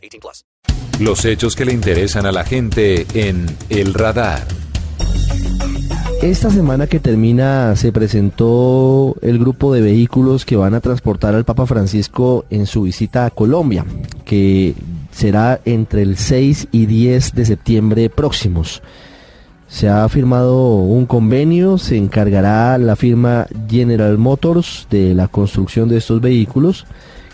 18 plus. Los hechos que le interesan a la gente en El Radar. Esta semana que termina se presentó el grupo de vehículos que van a transportar al Papa Francisco en su visita a Colombia, que será entre el 6 y 10 de septiembre próximos. Se ha firmado un convenio, se encargará la firma General Motors de la construcción de estos vehículos.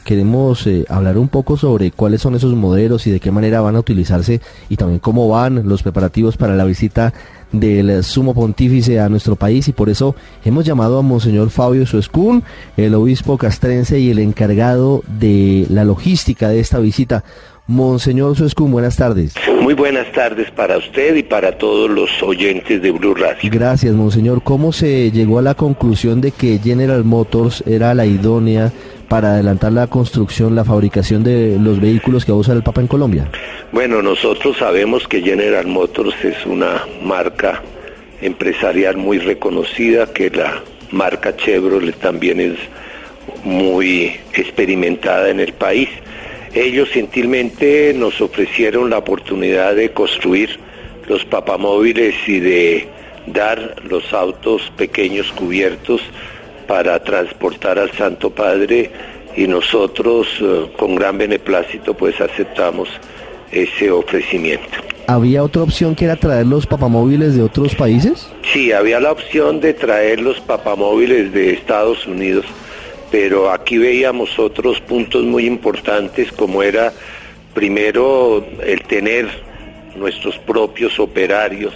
Queremos eh, hablar un poco sobre cuáles son esos modelos y de qué manera van a utilizarse y también cómo van los preparativos para la visita del sumo pontífice a nuestro país y por eso hemos llamado a Monseñor Fabio Suescún, el obispo castrense y el encargado de la logística de esta visita. Monseñor Suescún, buenas tardes. Muy buenas tardes para usted y para todos los oyentes de Blue Radio. Gracias, Monseñor. ¿Cómo se llegó a la conclusión de que General Motors era la idónea para adelantar la construcción, la fabricación de los vehículos que va a usar el Papa en Colombia? Bueno, nosotros sabemos que General Motors es una marca empresarial muy reconocida, que la marca Chevrolet también es muy experimentada en el país ellos gentilmente nos ofrecieron la oportunidad de construir los papamóviles y de dar los autos pequeños cubiertos para transportar al Santo Padre y nosotros eh, con gran beneplácito pues aceptamos ese ofrecimiento. ¿Había otra opción que era traer los papamóviles de otros países? Sí, había la opción de traer los papamóviles de Estados Unidos pero aquí veíamos otros puntos muy importantes como era primero el tener nuestros propios operarios,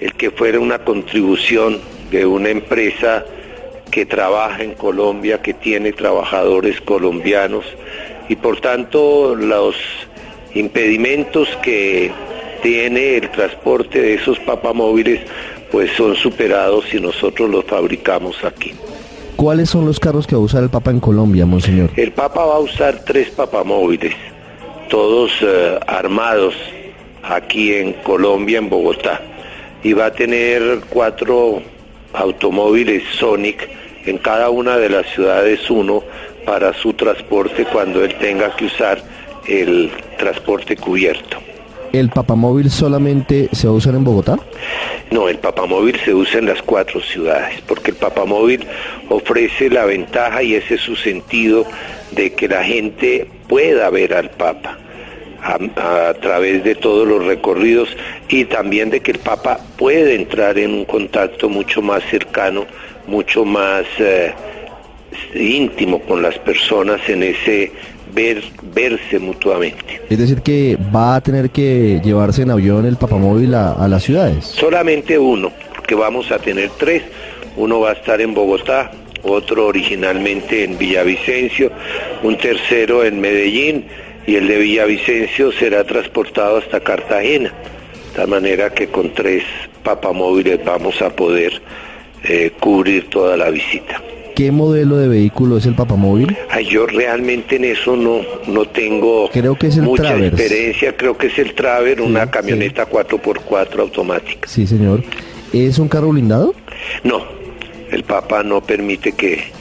el que fuera una contribución de una empresa que trabaja en Colombia, que tiene trabajadores colombianos y por tanto los impedimentos que tiene el transporte de esos papamóviles pues son superados si nosotros los fabricamos aquí. ¿Cuáles son los carros que va a usar el Papa en Colombia, Monseñor? El Papa va a usar tres papamóviles, todos eh, armados aquí en Colombia, en Bogotá. Y va a tener cuatro automóviles Sonic en cada una de las ciudades uno para su transporte cuando él tenga que usar el transporte cubierto. ¿El papamóvil solamente se va a usar en Bogotá? No, el papamóvil se usa en las cuatro ciudades, porque el papamóvil ofrece la ventaja y ese es su sentido de que la gente pueda ver al Papa a, través de todos los recorridos y también de que el Papa puede entrar en un contacto mucho más cercano, mucho más eh, íntimo con las personas en ese ver, verse mutuamente. Es decir, que va a tener que llevarse en avión el papamóvil a, a las ciudades. Solamente uno, porque vamos a tener tres. Uno va a estar en Bogotá, otro originalmente en Villavicencio, un tercero en Medellín y el de Villavicencio será transportado hasta Cartagena. De tal manera que con tres papamóviles vamos a poder eh, cubrir toda la visita. ¿Qué modelo de vehículo es el papamóvil? Ay, yo realmente en eso no, no tengo creo que es el mucha experiencia. Creo que es el Traver, una camioneta 4x4 automática. Sí, señor. ¿Es un carro blindado? No, el Papa no permite que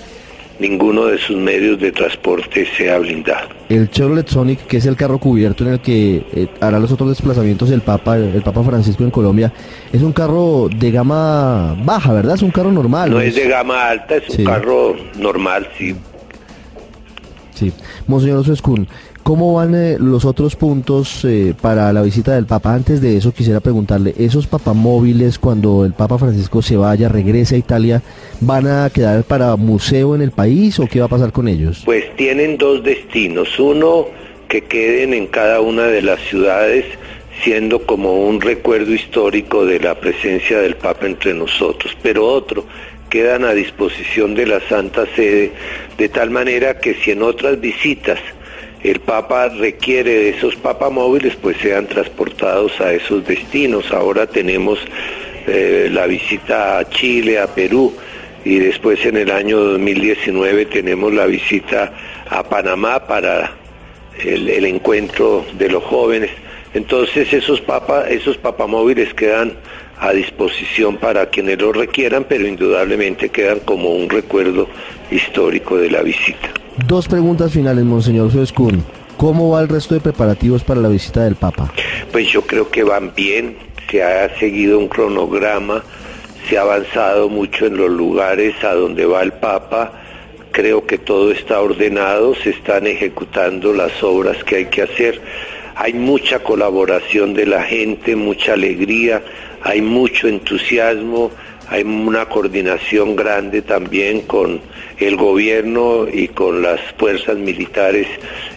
ninguno de sus medios de transporte sea blindado. El Chevrolet Sonic, que es el carro cubierto en el que eh, hará los otros desplazamientos del Papa, el, Papa Francisco en Colombia, es un carro de gama baja, ¿verdad? Es un carro normal. No, es de gama alta, es un carro normal, sí. Sí. Monseñor Suescún, ¿Cómo van eh, los otros puntos eh, para la visita del Papa? Antes de eso quisiera preguntarle, ¿esos papamóviles cuando el Papa Francisco se vaya, regrese a Italia, van a quedar para museo en el país o qué va a pasar con ellos? Pues tienen dos destinos. Uno, que queden en cada una de las ciudades siendo como un recuerdo histórico de la presencia del Papa entre nosotros, pero otro, quedan a disposición de la Santa Sede, de tal manera que si en otras visitas el Papa requiere de esos papamóviles, pues sean transportados a esos destinos. Ahora tenemos eh, la visita a Chile, a Perú, y después en el año 2019 tenemos la visita a Panamá para el, encuentro de los jóvenes. Entonces esos, papa, esos papamóviles quedan a disposición para quienes lo requieran, pero indudablemente quedan como un recuerdo histórico de la visita. Dos preguntas finales, Monseñor Suescún. ¿Cómo va el resto de preparativos para la visita del Papa? Pues yo creo que van bien, se ha seguido un cronograma, se ha avanzado mucho en los lugares a donde va el Papa, creo que todo está ordenado, se están ejecutando las obras que hay que hacer, hay mucha colaboración de la gente, mucha alegría, hay mucho entusiasmo, hay una coordinación grande también con el gobierno y con las fuerzas militares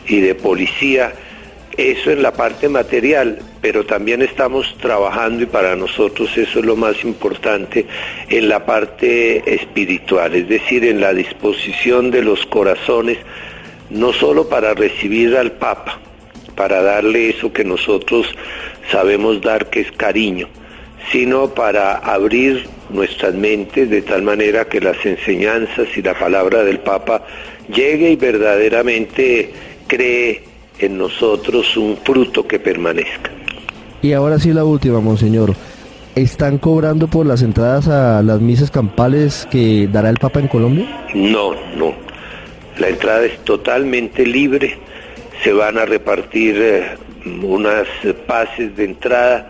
y de policía. Eso es la parte material, pero también estamos trabajando y para nosotros eso es lo más importante en la parte espiritual, es decir, en la disposición de los corazones, no solo para recibir al Papa, para darle eso que nosotros sabemos dar que es cariño, sino para abrir nuestras mentes de tal manera que las enseñanzas y la palabra del Papa llegue y verdaderamente cree en nosotros un fruto que permanezca. Y ahora sí la última, Monseñor. ¿Están cobrando por las entradas a las misas campales que dará el Papa en Colombia? No, no. La entrada es totalmente libre. Se van a repartir eh, unas pases de entrada.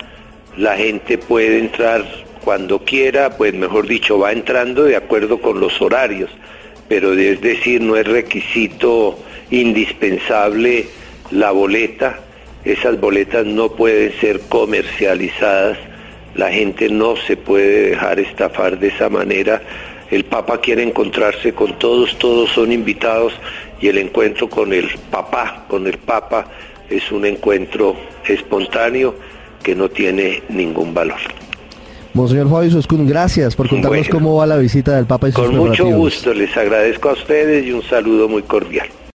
La gente puede entrar cuando quiera, pues mejor dicho, va entrando de acuerdo con los horarios, pero es decir, no es requisito indispensable la boleta, esas boletas no pueden ser comercializadas, la gente no se puede dejar estafar de esa manera, el Papa quiere encontrarse con todos, todos son invitados y el encuentro con el papá, con el Papa, es un encuentro espontáneo que no tiene ningún valor. Monseñor Fabio Soscún, gracias por contarnos cómo va la visita del Papa y sus Con mucho gusto, les agradezco a ustedes y un saludo muy cordial.